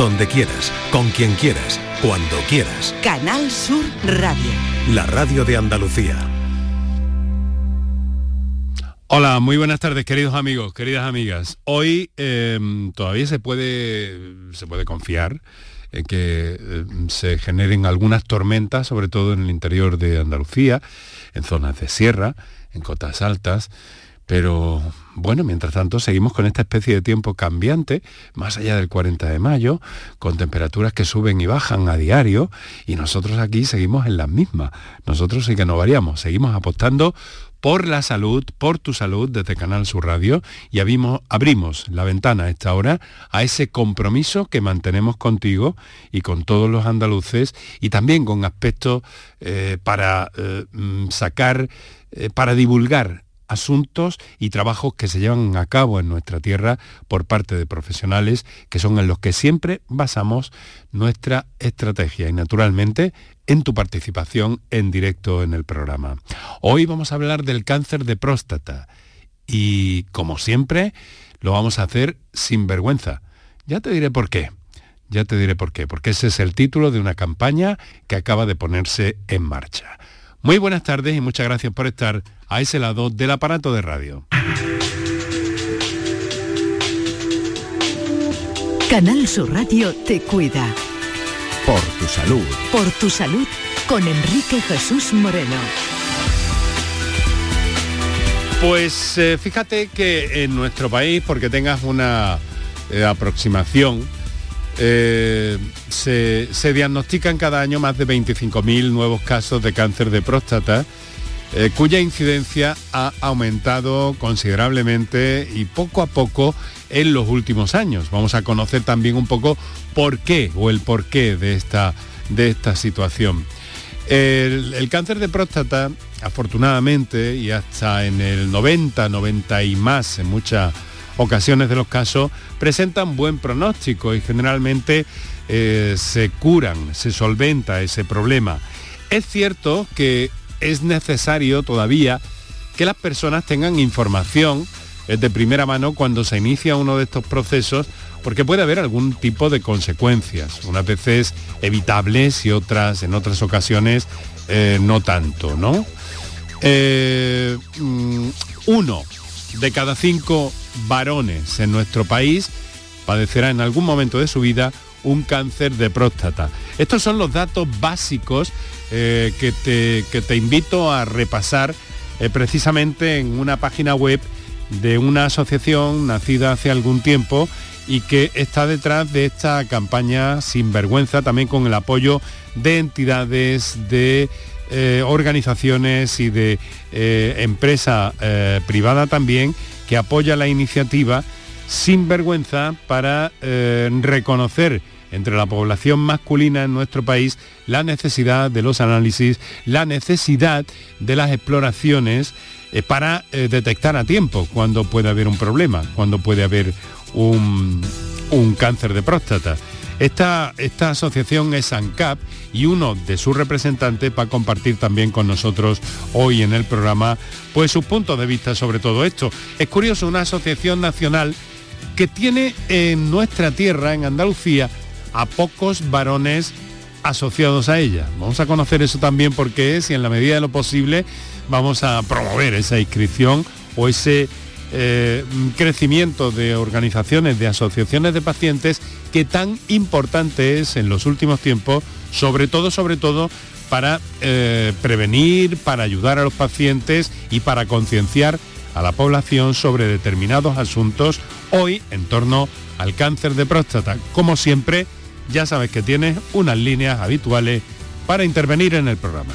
donde quieras, con quien quieras, cuando quieras. Canal Sur Radio. La radio de Andalucía. Hola, muy buenas tardes queridos amigos, queridas amigas. Hoy em, todavía se puede, se puede confiar en que em, se generen algunas tormentas, sobre todo en el interior de Andalucía, en zonas de sierra, en cotas altas, pero bueno, mientras tanto seguimos con esta especie de tiempo cambiante, más allá del 40 de mayo, con temperaturas que suben y bajan a diario, y nosotros aquí seguimos en las mismas. Nosotros sí que no variamos, seguimos apostando por la salud, por tu salud desde Canal Sur Radio y abrimos, abrimos la ventana a esta hora a ese compromiso que mantenemos contigo y con todos los andaluces y también con aspectos eh, para eh, mm, sacar, eh, para divulgar asuntos y trabajos que se llevan a cabo en nuestra tierra por parte de profesionales que son en los que siempre basamos nuestra estrategia y naturalmente en tu participación en directo en el programa. Hoy vamos a hablar del cáncer de próstata y como siempre lo vamos a hacer sin vergüenza. Ya te diré por qué. Ya te diré por qué, porque ese es el título de una campaña que acaba de ponerse en marcha. Muy buenas tardes y muchas gracias por estar a ese lado del aparato de radio. Canal Sur Radio te cuida. Por tu salud. Por tu salud con Enrique Jesús Moreno. Pues eh, fíjate que en nuestro país, porque tengas una eh, aproximación, eh, se, se, diagnostican cada año más de 25.000 nuevos casos de cáncer de próstata eh, cuya incidencia ha aumentado considerablemente y poco a poco en los últimos años. Vamos a conocer también un poco por qué o el porqué de esta, de esta situación. El, el, cáncer de próstata, afortunadamente, y hasta en el 90, 90 y más en muchas ocasiones de los casos, presentan buen pronóstico y generalmente eh, se curan, se solventa ese problema. Es cierto que es necesario todavía que las personas tengan información eh, de primera mano cuando se inicia uno de estos procesos porque puede haber algún tipo de consecuencias, unas veces evitables y otras en otras ocasiones eh, no tanto, ¿no? Mm, uno de cada cinco varones en nuestro país padecerá en algún momento de su vida un cáncer de próstata. Estos son los datos básicos eh, que, te, que, te, invito a repasar eh, precisamente en una página web de una asociación nacida hace algún tiempo y que está detrás de esta campaña sin vergüenza, también con el apoyo de entidades, de eh, organizaciones y de empresa privada también que apoya la iniciativa sin vergüenza para reconocer entre la población masculina en nuestro país la necesidad de los análisis, la necesidad de las exploraciones eh, para eh, detectar a tiempo cuando puede haber un problema, cuando puede haber un, un cáncer de próstata. Esta, esta, asociación es ANCAP y uno de sus representantes va a compartir también con nosotros hoy en el programa pues sus puntos de vista sobre todo esto. Es curioso, una asociación nacional que tiene en nuestra tierra, en Andalucía, a pocos varones asociados a ella. Vamos a conocer eso también porque es y en la medida de lo posible vamos a promover esa inscripción o ese eh, crecimiento de organizaciones, de asociaciones de pacientes que tan importante es en los últimos tiempos, sobre todo, sobre todo, para eh, prevenir, para ayudar a los pacientes y para concienciar a la población sobre determinados asuntos hoy en torno al cáncer de próstata. Como siempre, ya sabes que tienes unas líneas habituales para intervenir en el programa.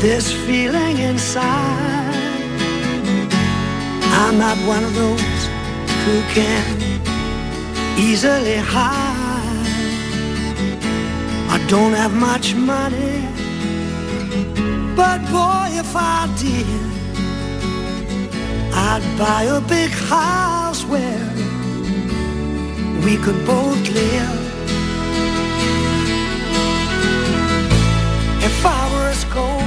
This feeling inside. I'm not one of those who can easily hide. I don't have much money, but boy, if I did, I'd buy a big house where we could both live. If I were as sculptor,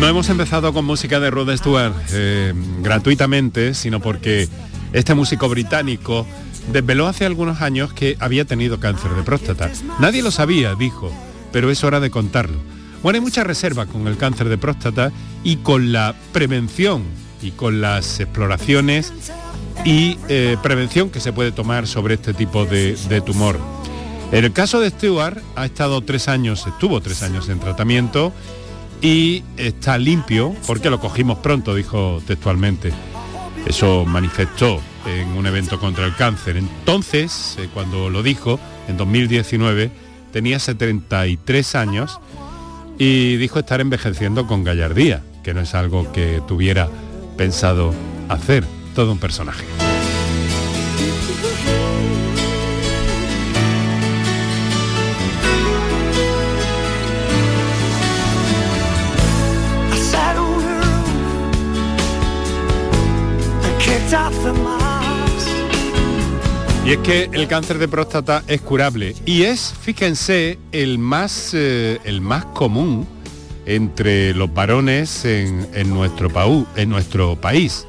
No hemos empezado con música de Rod Stewart eh, gratuitamente, sino porque este músico británico desveló hace algunos años que había tenido cáncer de próstata. Nadie lo sabía, dijo, pero es hora de contarlo. Bueno, hay mucha reserva con el cáncer de próstata y con la prevención y con las exploraciones y eh, prevención que se puede tomar sobre este tipo de, tumor. En el caso de Stewart ha estado tres años, estuvo tres años en tratamiento y está limpio porque lo cogimos pronto, dijo textualmente. Eso manifestó en un evento contra el cáncer. Entonces, eh, cuando lo dijo, en 2019, tenía 73 años y dijo estar envejeciendo con gallardía, que no es algo que tuviera pensado hacer. Todo un personaje. Y es que el cáncer de próstata es curable y es, fíjense, el más, eh, el más común entre los varones en, en nuestro, paú- en nuestro país.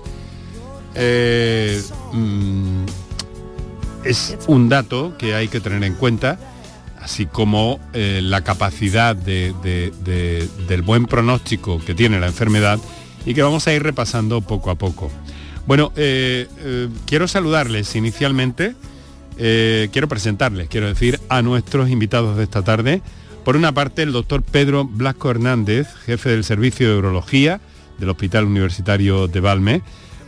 Eh, mm, es un dato que hay que tener en cuenta, así como eh, la capacidad de- de- de- del buen pronóstico que tiene la enfermedad y que vamos a ir repasando poco a poco. Bueno, eh, quiero saludarles inicialmente, quiero presentarles, quiero decir, a nuestros invitados de esta tarde. Por una parte, el doctor Pedro Blasco Hernández, jefe del Servicio de Urología del Hospital Universitario de Valme.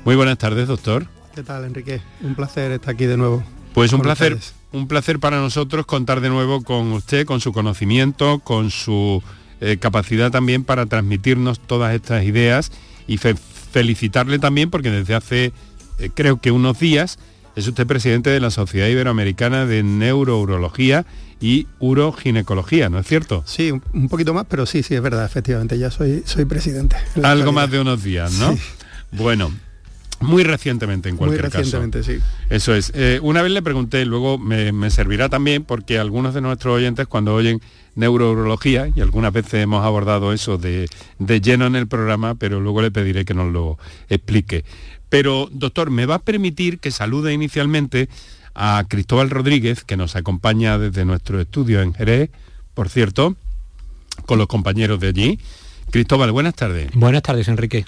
Muy buenas tardes, doctor. ¿Qué tal, Enrique? Un placer estar aquí de nuevo. Pues un placer, ustedes. un placer para nosotros contar de nuevo con usted, con su conocimiento, con su eh, capacidad también para transmitirnos todas estas ideas y fe- felicitarle también porque desde hace eh, creo que unos días es usted presidente de la Sociedad Iberoamericana de Neurourología y Uroginecología, ¿no es cierto? Sí, un, poquito más, pero sí, sí, es verdad, efectivamente, ya soy, soy presidente. Algo más de unos días, ¿no? Sí. Bueno, muy recientemente en Muy cualquier caso. recientemente, sí. Eso es. Eh, una vez le pregunté, luego me, me servirá también porque algunos de nuestros oyentes cuando oyen neurourología, y algunas veces hemos abordado eso de, de lleno en el programa, pero luego le pediré que nos lo explique. Pero, doctor, ¿me va a permitir que salude inicialmente a Cristóbal Rodríguez, que nos acompaña desde nuestro estudio en Jerez, por cierto, con los compañeros de allí? Cristóbal, buenas tardes. Buenas tardes, Enrique.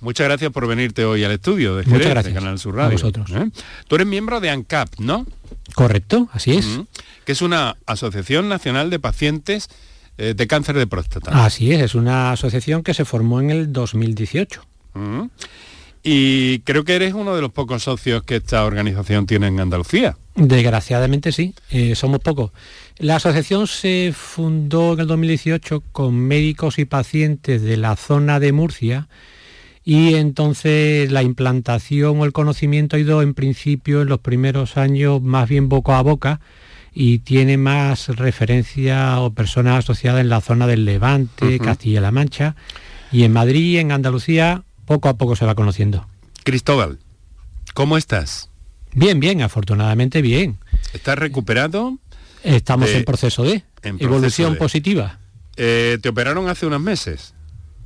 Muchas gracias por venirte hoy al estudio de Muchas gracias. de Canal Sur A Radio. vosotros. ¿eh? Tú eres miembro de ANCAP, ¿no? Correcto, así es. Mm, Que es una asociación nacional de pacientes eh, de cáncer de próstata. Así es, es una asociación que se formó en el 2018. Mm. Y creo que eres uno de los pocos socios que esta organización tiene en Andalucía. Desgraciadamente sí, eh, somos pocos. La asociación se fundó en el 2018 con médicos y pacientes de la zona de Murcia y entonces la implantación o el conocimiento ha ido en principio en los primeros años más bien boca a boca y tiene más referencia o personas asociadas en la zona del Levante. Castilla-La Mancha y en Madrid y en Andalucía poco a poco se va conociendo. Cristóbal, ¿cómo estás? Bien, bien, afortunadamente bien. ¿Estás recuperado? Estamos De- en proceso de en proceso evolución de- positiva. Eh, te operaron hace unos meses,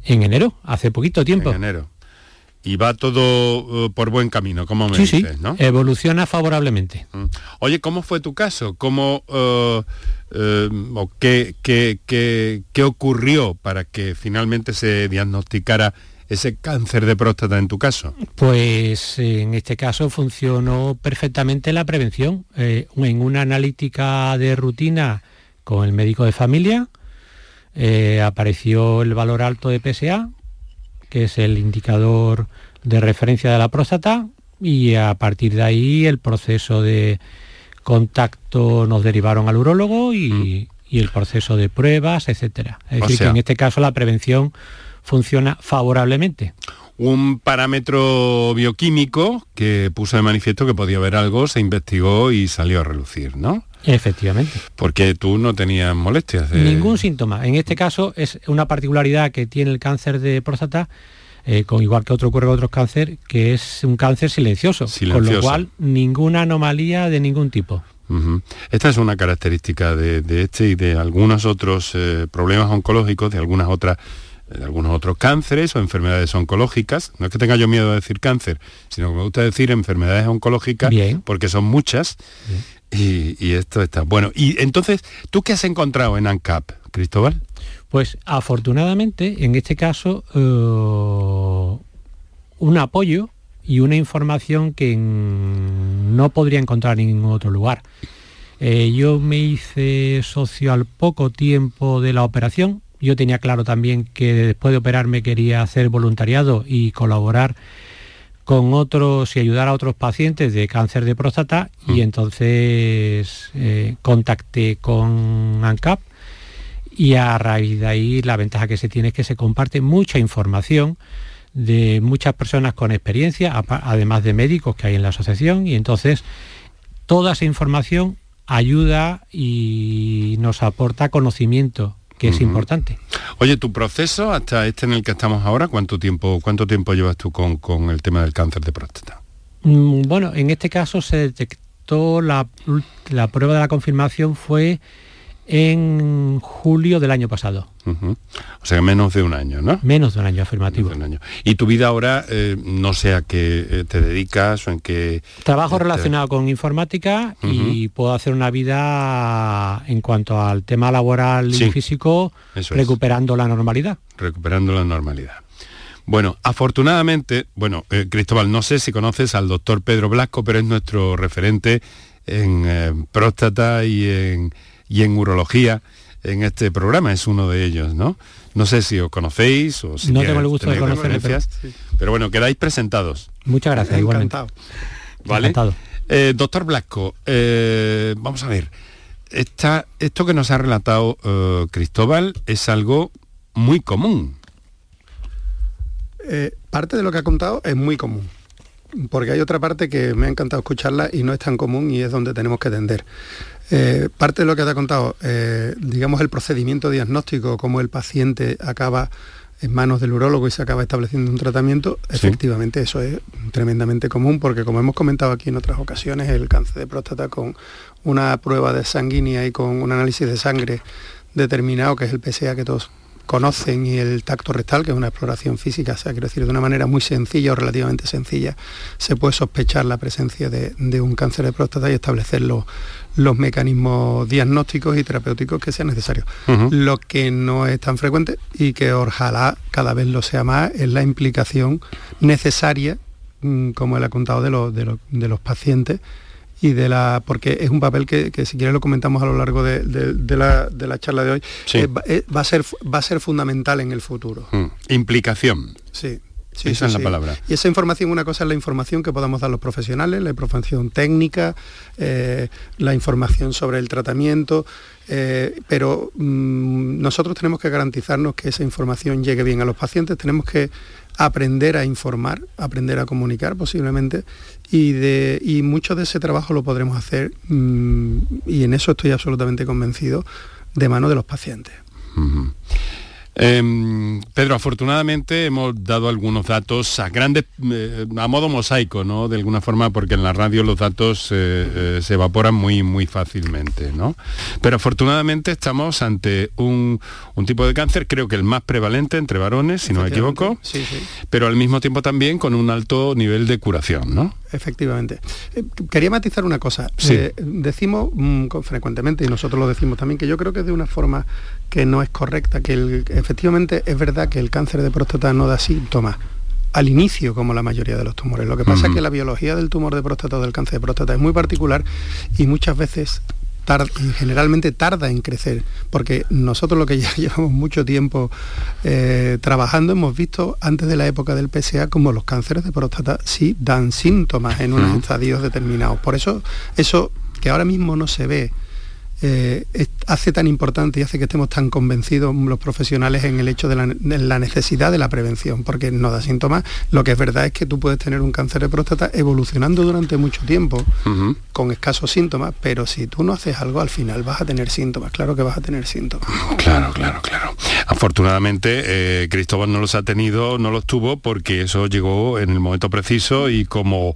En enero, hace poquito tiempo. en enero. Y va todo eh, por buen camino, como me Sí, sí, dices, ¿no? evoluciona favorablemente. Mm. Oye, ¿cómo fue tu caso? ¿Cómo, o qué, qué- qué- qué ocurrió para que finalmente se diagnosticara ese cáncer de próstata en tu caso? Pues en este caso funcionó perfectamente la prevención. Eh, en una analítica de rutina con el médico de familia eh, apareció el valor alto de PSA, que es el indicador de referencia de la próstata, y a partir de ahí el proceso de contacto nos derivaron al urólogo y, y el proceso de pruebas, etcétera. Es decir, que en este caso la prevención funciona favorablemente. Un parámetro bioquímico que puso de manifiesto que podía haber algo, se investigó y salió a relucir, ¿no? Efectivamente. Porque tú no tenías molestias. Ningún síntoma. En este caso es una particularidad que tiene el cáncer de próstata, eh, con igual que otro ocurre con otros cáncer, que es un cáncer silencioso, silencioso, con lo cual ninguna anomalía de ningún tipo. Esta es una característica de, este y de algunos otros eh, problemas oncológicos, de algunas otras de algunos otros cánceres o enfermedades oncológicas. No es que tenga yo miedo de decir cáncer, sino que me gusta decir enfermedades oncológicas porque son muchas y, esto está. Bueno, y entonces, ¿tú qué has encontrado en ANCAP, Cristóbal? Pues afortunadamente, en este caso, eh, un apoyo y una información que no podría encontrar en ningún otro lugar. Eh, yo me hice socio al poco tiempo de la operación. Yo tenía claro también que después de operarme quería hacer voluntariado y colaborar con otros y ayudar a otros pacientes de cáncer de próstata y mm. entonces eh, contacté con ANCAP y a raíz de ahí la ventaja que se tiene es que se comparte mucha información de muchas personas con experiencia, además de médicos que hay en la asociación, y entonces toda esa información ayuda y nos aporta conocimiento que es importante. Oye, tu proceso hasta este en el que estamos ahora, ¿cuánto tiempo, cuánto tiempo llevas tú con, con el tema del cáncer de próstata? Mm, bueno, en este caso se detectó la, la prueba de la confirmación fue en julio del año pasado. O sea, menos de un año, ¿no? Menos de un año, afirmativo. Un año. Y tu vida ahora, eh, no sé a qué eh, te dedicas o en qué... Trabajo relacionado con informática y puedo hacer una vida en cuanto al tema laboral y físico, recuperando la normalidad. Recuperando la normalidad. Bueno, afortunadamente, bueno, eh, Cristóbal, no sé si conoces al doctor Pedro Blasco, pero es nuestro referente en próstata y en y en urología en este programa, es uno de ellos, ¿no? No sé si os conocéis o si no tengo el gusto de conocerle, pero... bueno, quedáis presentados. Muchas gracias, igualmente. ¿Vale? Eh, doctor Blasco, eh, vamos a ver, esta, esto que nos ha relatado eh, Cristóbal es algo muy común. parte de lo que ha contado es muy común porque hay otra parte que me ha encantado escucharla y no es tan común y es donde tenemos que tender. Eh, parte de lo que te ha contado, eh, digamos el procedimiento diagnóstico, cómo el paciente acaba en manos del urólogo y se acaba estableciendo un tratamiento, efectivamente eso es tremendamente común porque como hemos comentado aquí en otras ocasiones, el cáncer de próstata con una prueba de sanguínea y con un análisis de sangre determinado, que es el PSA que todos conocen y el tacto rectal, que es una exploración física, o sea, quiero decir, de una manera muy sencilla o relativamente sencilla, se puede sospechar la presencia de, un cáncer de próstata y establecer los, mecanismos diagnósticos y terapéuticos que sean necesarios. Lo que no es tan frecuente y que ojalá cada vez lo sea más es la implicación necesaria, mm, como él ha contado, de, de los pacientes y de la porque es un papel que, si quieres lo comentamos a lo largo de, la, charla de hoy eh, eh, va a ser va a ser fundamental en el futuro. Mm. implicación. Sí. Esa es la palabra. Y esa información, una cosa es la información que podamos dar los profesionales, la información técnica, eh, la información sobre el tratamiento, pero mm, nosotros tenemos que garantizarnos que esa información llegue bien a los pacientes, tenemos que aprender a informar, aprender a comunicar posiblemente, y, de, y mucho de ese trabajo lo podremos hacer, mm, y en eso estoy absolutamente convencido, de mano de los pacientes. Em, Pedro, afortunadamente hemos dado algunos datos a grandes, eh, a modo mosaico, ¿no? De alguna forma, porque en la radio los datos eh, eh, se evaporan muy, muy fácilmente, ¿no? Pero afortunadamente estamos ante un, tipo de cáncer, creo que el más prevalente entre varones, si no me equivoco, pero al mismo tiempo también con un alto nivel de curación, ¿no? Efectivamente. quería matizar una cosa. decimos mm, frecuentemente, y nosotros lo decimos también, que yo creo que es de una forma que no es correcta, que el, efectivamente es verdad que el cáncer de próstata no da síntomas al inicio como la mayoría de los tumores. Lo que pasa es que la biología del tumor de próstata o del cáncer de próstata es muy particular y muchas veces y generalmente tarda en crecer, porque nosotros lo que ya llevamos mucho tiempo eh, trabajando hemos visto antes de la época del PSA como los cánceres de próstata sí dan síntomas en unos estadios determinados. Por eso eso que ahora mismo no se ve eh, hace tan importante y hace que estemos tan convencidos los profesionales en el hecho de la, necesidad de la prevención, porque no da síntomas. Lo que es verdad es que tú puedes tener un cáncer de próstata evolucionando durante mucho tiempo, con escasos síntomas, pero si tú no haces algo, al final vas a tener síntomas, claro que vas a tener síntomas. Claro, claro, claro. Afortunadamente, eh, Cristóbal no los ha tenido, no los tuvo, porque eso llegó en el momento preciso y como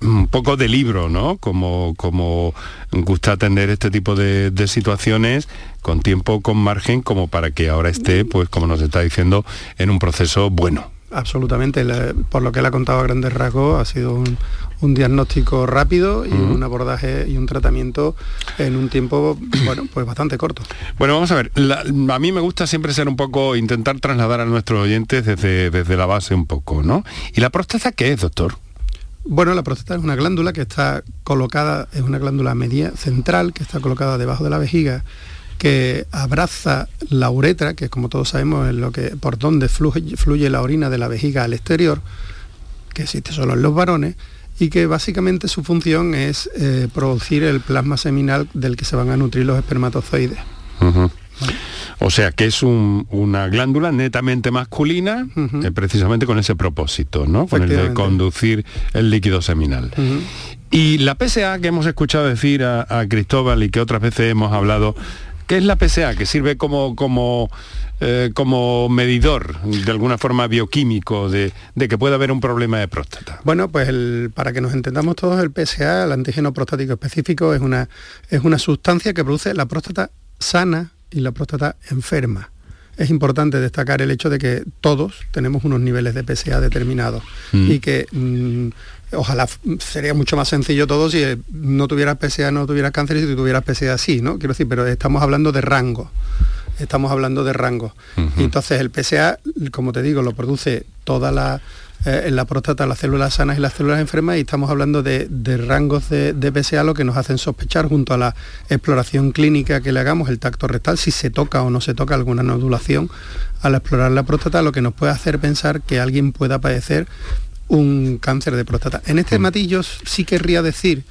un poco de libro, ¿no? Como, como gusta atender este tipo de, situaciones con tiempo, con margen, como para que ahora esté, pues como nos está diciendo, en un proceso bueno. Absolutamente, por lo que él ha contado a grandes rasgos, ha sido un, diagnóstico rápido y un abordaje y un tratamiento en un tiempo, bueno, pues bastante corto. Bueno, vamos a ver, a mí me gusta siempre ser un poco, intentar trasladar a nuestros oyentes desde, desde la base un poco, ¿no? ¿Y la próstata qué es, doctor? Bueno, la próstata es una glándula que está colocada, es una glándula media central que está colocada debajo de la vejiga, que abraza la uretra, que como todos sabemos es lo que, por donde fluye, la orina de la vejiga al exterior, que existe solo en los varones, y que básicamente su función es eh, producir el plasma seminal del que se van a nutrir los espermatozoides. O sea que es una glándula netamente masculina, eh, precisamente con ese propósito, ¿no? Con el de conducir el líquido seminal. Y la PSA que hemos escuchado decir a, Cristóbal y que otras veces hemos hablado, ¿qué es la PSA? Que sirve como, como, eh, como medidor, de alguna forma bioquímico, de, que pueda haber un problema de próstata. Bueno, pues para que nos entendamos todos, el PSA, el antígeno prostático específico, es una, es una sustancia que produce la próstata sana, y la próstata enferma. Es importante destacar el hecho de que todos tenemos unos niveles de PSA determinados mm. y que mm, ojalá sería mucho más sencillo todo si no tuvieras PSA, no tuvieras cáncer y si tuvieras PSA sí, ¿no? Quiero decir, pero estamos hablando de rango. Estamos hablando de rango. Entonces el PSA, como te digo, lo produce toda la eh, en la próstata las células sanas y las células enfermas y estamos hablando de, rangos de, PSA lo que nos hacen sospechar junto a la exploración clínica que le hagamos, el tacto rectal, si se toca o no se toca alguna nodulación al explorar la próstata, lo que nos puede hacer pensar que alguien pueda padecer un cáncer de próstata. En este mm. matillo sí querría decir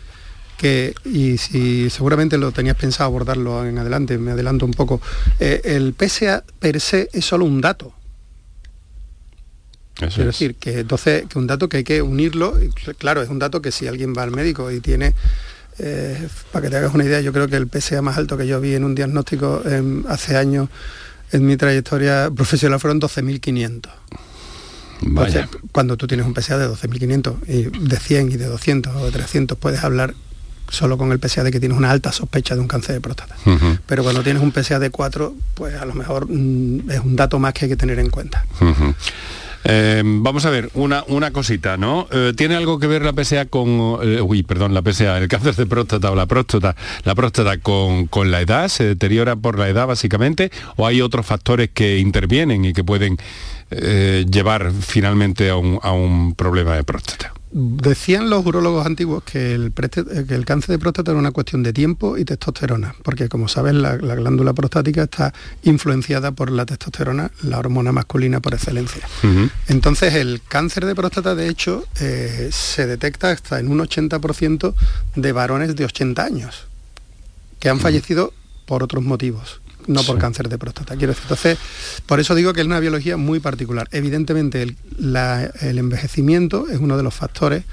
que, y si seguramente lo tenías pensado abordarlo en adelante, me adelanto un poco, eh, el PSA per se es solo un dato, es. decir, que entonces que un dato que hay que unirlo, claro, es un dato que si alguien va al médico y tiene, eh, para que te hagas una idea, yo creo que el PSA más alto que yo vi en un diagnóstico hace años en mi trayectoria profesional fueron 12.500. cuando tú tienes un PSA de 12.500 y de 100 y de 200 o de 300 puedes hablar solo con el PSA de que tienes una alta sospecha de un cáncer de próstata. Pero cuando tienes un PSA de 4, pues a lo mejor mm, es un dato más que hay que tener en cuenta. Eh, vamos a ver, una, una cosita, ¿no? Eh, ¿Tiene algo que ver la PSA con, eh, uy, perdón, la PSA, el cáncer de próstata o la próstata, la próstata con, con, la edad? ¿Se deteriora por la edad básicamente? ¿O hay otros factores que intervienen y que pueden llevar finalmente a un, a un problema de próstata? Decían los urólogos antiguos que el, que el, cáncer de próstata era una cuestión de tiempo y testosterona, porque como sabes la, glándula prostática está influenciada por la testosterona, la hormona masculina por excelencia. Entonces el cáncer de próstata de hecho eh, se detecta hasta en un 80% de varones de 80 años, que han fallecido por otros motivos no por cáncer de próstata. Quiero decir, entonces, por eso digo que es una biología muy particular. Evidentemente, el, envejecimiento es uno de los factores,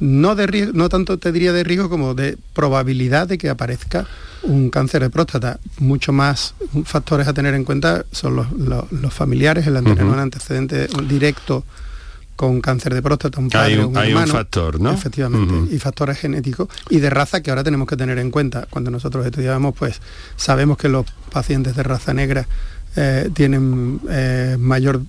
no, de no tanto te diría de riesgo como de probabilidad de que aparezca un cáncer de próstata. Mucho más factores a tener en cuenta son los, familiares, el, antecedente directo con cáncer de próstata, un padre, hay un, factor, ¿no? Efectivamente, y factores genéticos y de raza que ahora tenemos que tener en cuenta. Cuando nosotros estudiábamos, pues sabemos que los pacientes de raza negra eh, tienen eh, mayor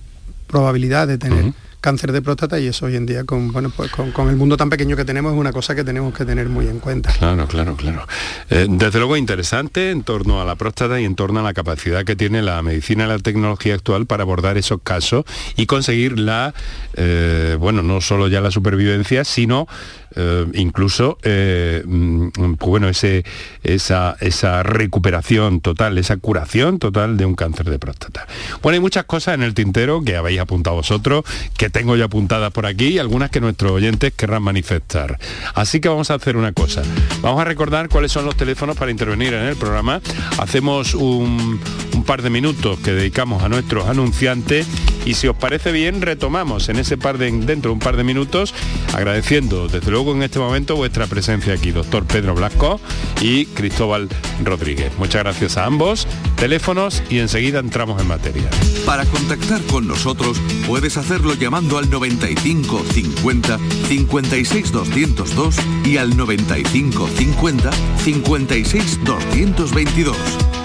probabilidad de tener cáncer de próstata y eso hoy en día con, bueno, pues con, el mundo tan pequeño que tenemos es una cosa que tenemos que tener muy en cuenta. Claro, claro, claro. Eh, desde luego interesante en torno a la próstata y en torno a la capacidad que tiene la medicina y la tecnología actual para abordar esos casos y conseguir la, eh, bueno, no solo ya la supervivencia, sino eh, incluso mm, pues bueno, ese, esa, esa recuperación total, esa curación total de un cáncer de próstata. Bueno, hay muchas cosas en el tintero que habéis apuntado vosotros, que tengo ya apuntadas por aquí y algunas que nuestros oyentes querrán manifestar. Así que vamos a hacer una cosa. Vamos a recordar cuáles son los teléfonos para intervenir en el programa. Hacemos un, un par de minutos que dedicamos a nuestros anunciantes y si os parece bien retomamos en ese par de dentro de un par de minutos agradeciendo desde luego en este momento vuestra presencia aquí, doctor Pedro Blasco y Cristóbal Rodríguez. Muchas gracias a ambos, teléfonos y enseguida entramos en materia. Para contactar con nosotros puedes hacerlo llamando al 95 50 56 202 y al 95 50 56 222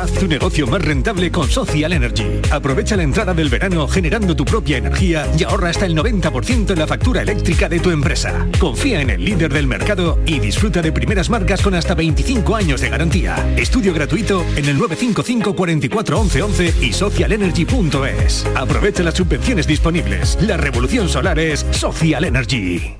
Haz tu negocio más rentable con Social Energy. Aprovecha la entrada del verano generando tu propia energía y ahorra hasta el 90% en la factura eléctrica de tu empresa. Confía en el líder del mercado y disfruta de primeras marcas con hasta 25 años de garantía. Estudio gratuito en el 955 44 11 y socialenergy.es. Aprovecha las subvenciones disponibles. La revolución solar es Social Energy.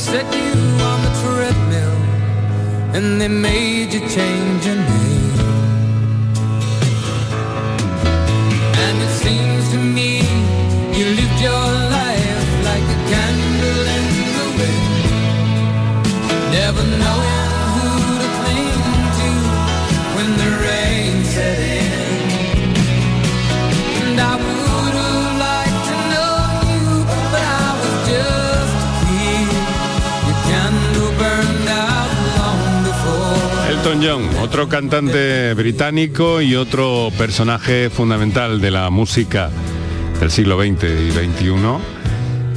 Set you on the treadmill and they made you change your name. Never knowing Elton John, otro cantante británico y otro personaje fundamental de la música del siglo XX y XXI,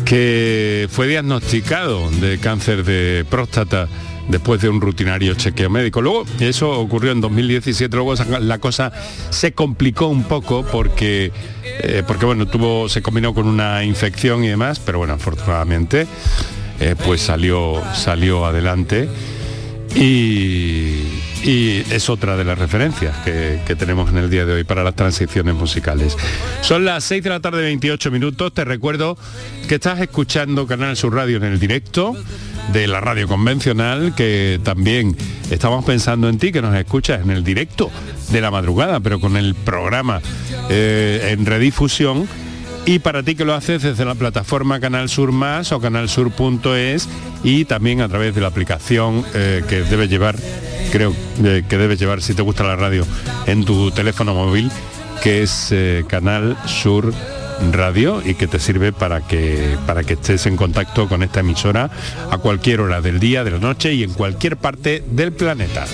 que fue diagnosticado de cáncer de próstata después de un rutinario chequeo médico. Luego, eso ocurrió en 2017, luego la cosa se complicó un poco porque, eh, porque bueno, tuvo, se combinó con una infección y demás, pero bueno, afortunadamente, eh, pues salió, salió adelante y, y es otra de las referencias que, tenemos en el día de hoy para las transiciones musicales. Son las 6 de la tarde 28 minutos, te recuerdo que estás escuchando Canal Sur Radio en el directo de la radio convencional, que también estamos pensando en ti, que nos escuchas en el directo de la madrugada, pero con el programa eh, en redifusión y para ti que lo haces desde la plataforma Canal Sur Más o canalsur.es y también a través de la aplicación eh, que debes llevar, creo que debes llevar si te gusta la radio en tu teléfono móvil, que es eh, Canal Sur Radio y que te sirve para que, para que estés en contacto con esta emisora a cualquier hora del día, de la noche y en cualquier parte del planeta.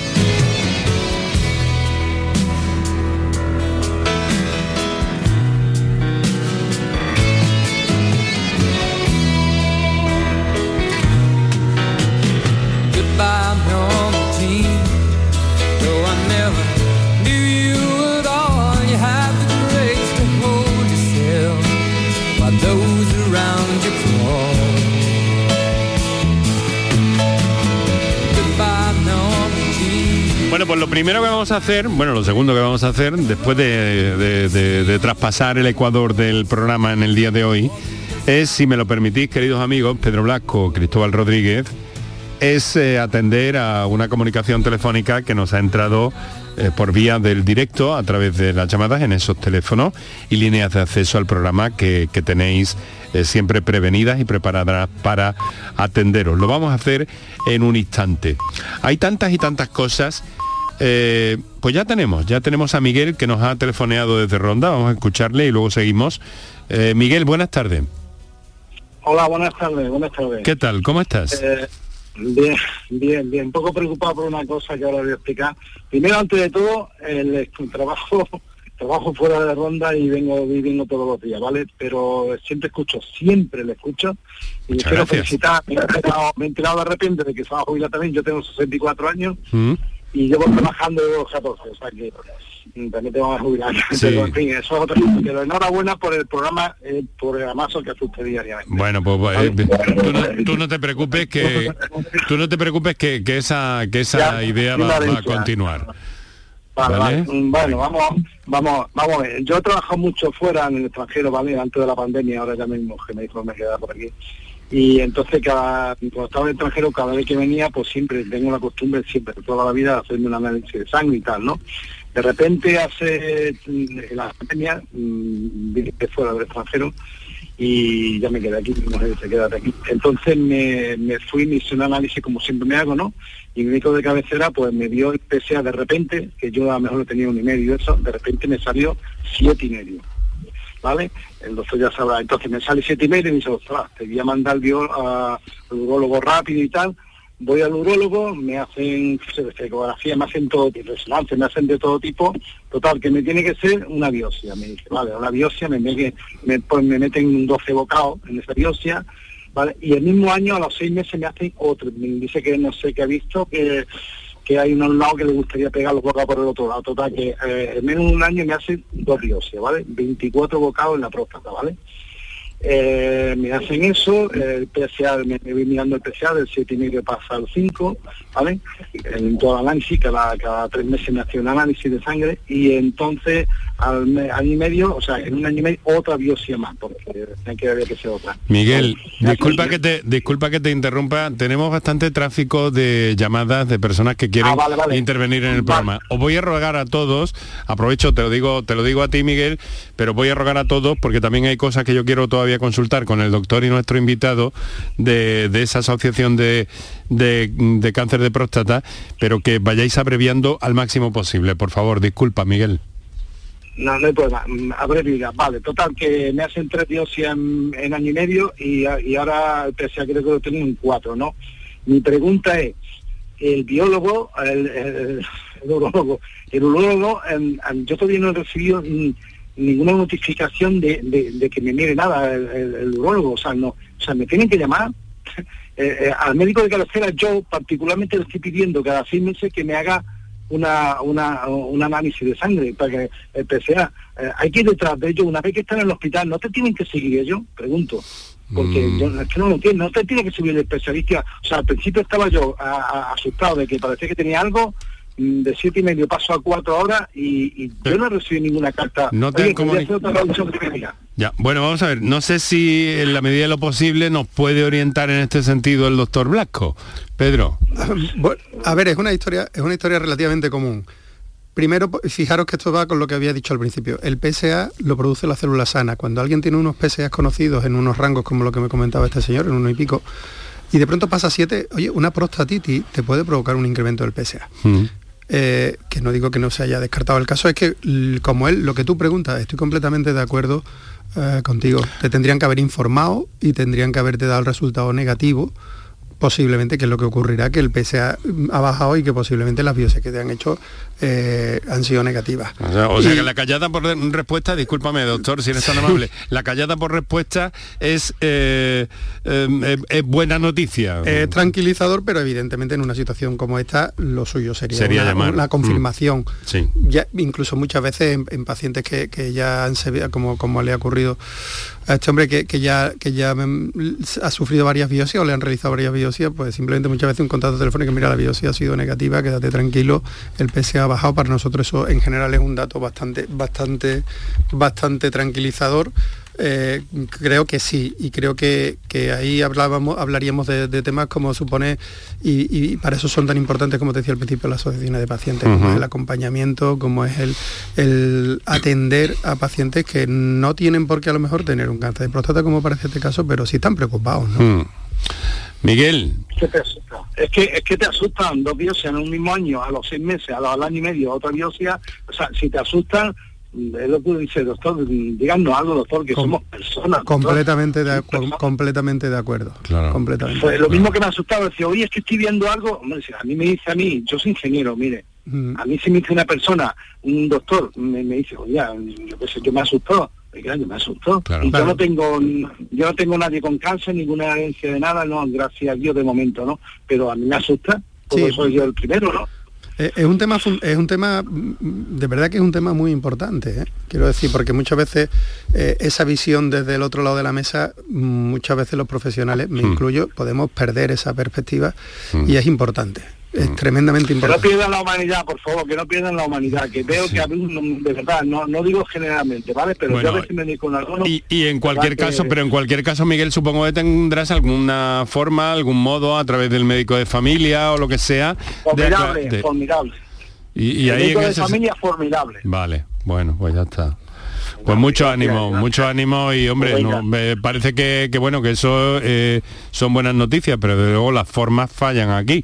Primero que vamos a hacer, bueno, lo segundo que vamos a hacer, después de, traspasar el ecuador del programa en el día de hoy, es, si me lo permitís, queridos amigos, Pedro Blasco, Cristóbal Rodríguez, es eh, atender a una comunicación telefónica que nos ha entrado eh, por vía del directo a través de las llamadas en esos teléfonos y líneas de acceso al programa que, que tenéis eh, siempre prevenidas y preparadas para atenderos. Lo vamos a hacer en un instante. Hay tantas y tantas cosas. Eh, pues ya tenemos, ya tenemos a Miguel que nos ha telefoneado desde Ronda, vamos a escucharle y luego seguimos. Eh, Miguel, buenas tardes. Hola, buenas tardes, buenas tardes. ¿Qué tal? ¿Cómo estás? Eh, bien, bien, bien. Un poco preocupado por una cosa que ahora voy a explicar. Primero, antes de todo, el, el trabajo trabajo fuera de ronda y vengo viviendo todos los días, ¿vale? Pero siempre escucho, siempre le escucho. Y Muchas quiero felicitar, me he, enterado, me he enterado de repente de que se va a jubilar también, yo tengo 64 años ¿Mm? Y llevo trabajando de los 14, o sea que también tengo que jubilar. Sí. Pero en fin, eso es otra cosa. Pero enhorabuena por el programa, eh, por el amaso que hace usted diariamente. Bueno, pues eh, tú, no, tú no te preocupes que tú no te preocupes que, que esa que esa Ya, idea va, a continuar. Vale. Mm, Bueno, vamos, vamos, vamos a ver. Yo he trabajado mucho fuera en el extranjero, ¿vale? Antes de la pandemia, ahora ya mismo que me dijo me quedaba por aquí. Y entonces cada, cuando estaba en extranjero, cada vez que venía, pues siempre tengo la costumbre, siempre, toda la vida, hacerme un análisis de sangre y tal, ¿no? De repente hace la pandemia, mm, vine fuera del extranjero y ya me quedé aquí, mi mujer se aquí. Entonces me, me fui, me hice un análisis como siempre me hago, ¿no? Y mi médico de cabecera pues me dio el PSA de repente, que yo a lo mejor lo tenía un y medio, eso, de repente me salió siete y medio. ¿Vale? El doctor ya sabrá. Entonces me sale siete y medio y me dice, ostras, te voy a mandar a- al urólogo rápido y tal. Voy al urólogo, me hacen ecografía, me hacen todo tipo, resonancia, me hacen de todo tipo. Total, que me tiene que ser una biopsia. Me dice, vale, una biopsia, me, me, me, pues, me meten 12 bocados en esa biopsia. ¿vale? Y el mismo año, a los seis meses, me hacen otro. Me dice que no sé qué ha visto, que, que hay un lado que le gustaría pegar los bocados por el otro lado. Total, que eh, en menos de un año me hacen dos biopsias, ¿vale? 24 bocados en la próstata, ¿vale? Eh, me hacen eso, el PSA, me, me voy mirando el PSA del 7,5 pasa al 5, ¿vale? En todo el análisis, cada, cada tres meses me hace un análisis de sangre y entonces al me- año y medio, o sea, en un año y medio, otra biopsia más, porque hay que había que ser otra. Miguel, disculpa que te disculpa que te interrumpa, tenemos bastante tráfico de llamadas de personas que quieren Ah, vale, vale. intervenir en el programa. Os voy a rogar a todos, aprovecho, te lo digo, te lo digo a ti Miguel, pero voy a rogar a todos porque también hay cosas que yo quiero todavía consultar con el doctor y nuestro invitado de, de esa asociación de, de- cáncer de próstata, pero que vayáis abreviando al máximo posible, por favor, disculpa Miguel. No, no hay problema. Vale. Total, que me hacen tres biopsias en, en año y medio y, a- y ahora el PSA creo que lo tengo en cuatro, ¿no? Mi pregunta es, el biólogo, el, el, el urólogo, el yo todavía no he recibido ninguna notificación de, de- de que me mire nada el, el- el urólogo, o sea, no, o sea, me tienen que llamar. Eh, eh, al médico de cabecera yo particularmente le estoy pidiendo cada seis meses que me haga una, una, un análisis de sangre para que el PSA. eh, hay que ir detrás de ellos, una vez que están en el hospital, ¿no te tienen que seguir ellos? Pregunto. Porque Mm. yo es que no lo entiendo, no te tiene que seguir el especialista. O sea, al principio estaba yo a- a- asustado de que parecía que tenía algo, de siete y medio paso a cuatro horas y, y yo no recibí ninguna carta. No te Oye, otra. Ya, bueno, vamos a ver, no sé si en la medida de lo posible nos puede orientar en este sentido el doctor Blasco. Pedro. A ver, es una historia, es una historia relativamente común. Primero, fijaros que esto va con lo que había dicho al principio. El PSA lo produce la célula sana. Cuando alguien tiene unos PSA conocidos en unos rangos como lo que me comentaba este señor, en uno y pico, y de pronto pasa siete, oye, una prostatitis te puede provocar un incremento del PSA. Eh, que no digo que no se haya descartado el caso, es que como él, lo que tú preguntas, estoy completamente de acuerdo eh, contigo. Te tendrían que haber informado y tendrían que haberte dado el resultado negativo posiblemente, que es lo que ocurrirá, que el PSA ha bajado y que posiblemente las biopsias que te han hecho eh, han sido negativas. O sea, o sea Y- que la callada por respuesta, discúlpame doctor, si eres tan amable, la callada por respuesta es, eh, eh, eh, es buena noticia. Es tranquilizador, pero evidentemente en una situación como esta lo suyo sería, Sería una, llamar. una confirmación. Sí. Ya, incluso muchas veces en, en pacientes que, que ya han como, como le ha ocurrido a este hombre que, que ya, que ya ha sufrido varias biopsias o le han realizado varias biopsias, pues simplemente muchas veces un contacto telefónico, mira, la biopsia ha sido negativa, quédate tranquilo, el PSA ha bajado, para nosotros eso en general es un dato bastante, bastante, bastante tranquilizador. Eh, creo que sí, y creo que, que ahí hablábamos, hablaríamos de, de temas como supone, y, y para eso son tan importantes, como te decía al principio, las asociaciones de pacientes, como es el acompañamiento, como es el, el atender a pacientes que no tienen por qué a lo mejor tener un cáncer de próstata, como parece este caso, pero sí están preocupados. ¿no? Mm. Miguel, ¿Qué te asusta? Es que, es que te asustan dos biopsias en un mismo año, a los seis meses, a los, al año y medio, otra biopsia. O sea, si te asustan, es lo que dice el doctor, díganos algo, doctor, que Com- somos personas. doctor. Completamente de, acu- completamente de acuerdo. Claro. Completamente. Pues lo mismo que me ha asustado, decía, oye, es que estoy viendo algo, hombre, si a mí me dice a mí, yo soy ingeniero, mire, Mm. a mí si me dice una persona, un doctor, me, me dice, oye, yo qué sé, yo me asustó, oiga, yo me asustó. Claro. y Claro. yo no tengo yo no tengo nadie con cáncer, ninguna herencia de nada, no, gracias a Dios de momento, ¿no? Pero a mí me asusta, porque Sí. soy yo el primero, ¿no? Eh, Es un tema es un tema mm, de verdad que es un tema muy importante, ¿eh? quiero decir, porque muchas veces eh, esa visión desde el otro lado de la mesa, muchas veces los profesionales, me Mm. incluyo, podemos perder esa perspectiva Mm. y es importante, es tremendamente Que no importante. pierdan la humanidad, por favor, que no pierdan la humanidad, que veo que a mí, no, de verdad, no, no digo generalmente, ¿vale? Pero Bueno, yo a veces me con algunos... y, y en cualquier caso, Que- pero en cualquier caso, Miguel, supongo que tendrás alguna forma, algún modo a través del médico de familia o lo que sea. Formidable, de- formidable. y, y el ahí médico en de ese- familia formidable. Vale, bueno, pues ya está. Pues mucho ánimo, mucho ánimo y hombre, no, me parece que, que bueno, que eso eh, son buenas noticias, pero desde luego las formas fallan aquí,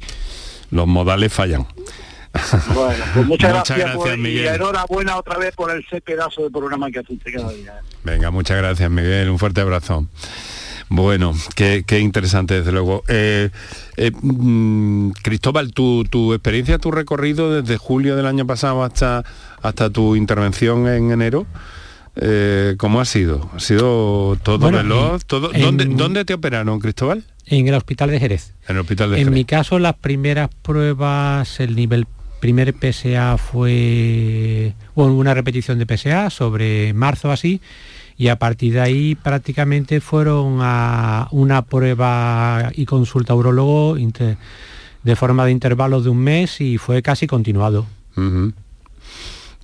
los modales fallan. Bueno, pues muchas, Muchas gracias, gracias, por- y Miguel. enhorabuena otra vez por ese pedazo de programa que hace usted cada día. Venga, muchas gracias Miguel, un fuerte abrazo. Bueno, qué, qué interesante desde luego. Eh, eh, mm, Cristóbal, tu, tu experiencia, tu recorrido desde julio del año pasado hasta, hasta tu intervención en enero, eh, ¿cómo ha sido? ¿Ha sido todo Bueno, veloz? en- todo, en- ¿dónde, ¿Dónde te operaron, Cristóbal? En el hospital de Jerez. En el hospital de En Jerez. mi caso, las primeras pruebas, el nivel primer PSA fue bueno, una repetición de PSA sobre marzo así, y a partir de ahí prácticamente fueron a una prueba y consulta a urologo inter- de forma de intervalos de un mes y fue casi continuado.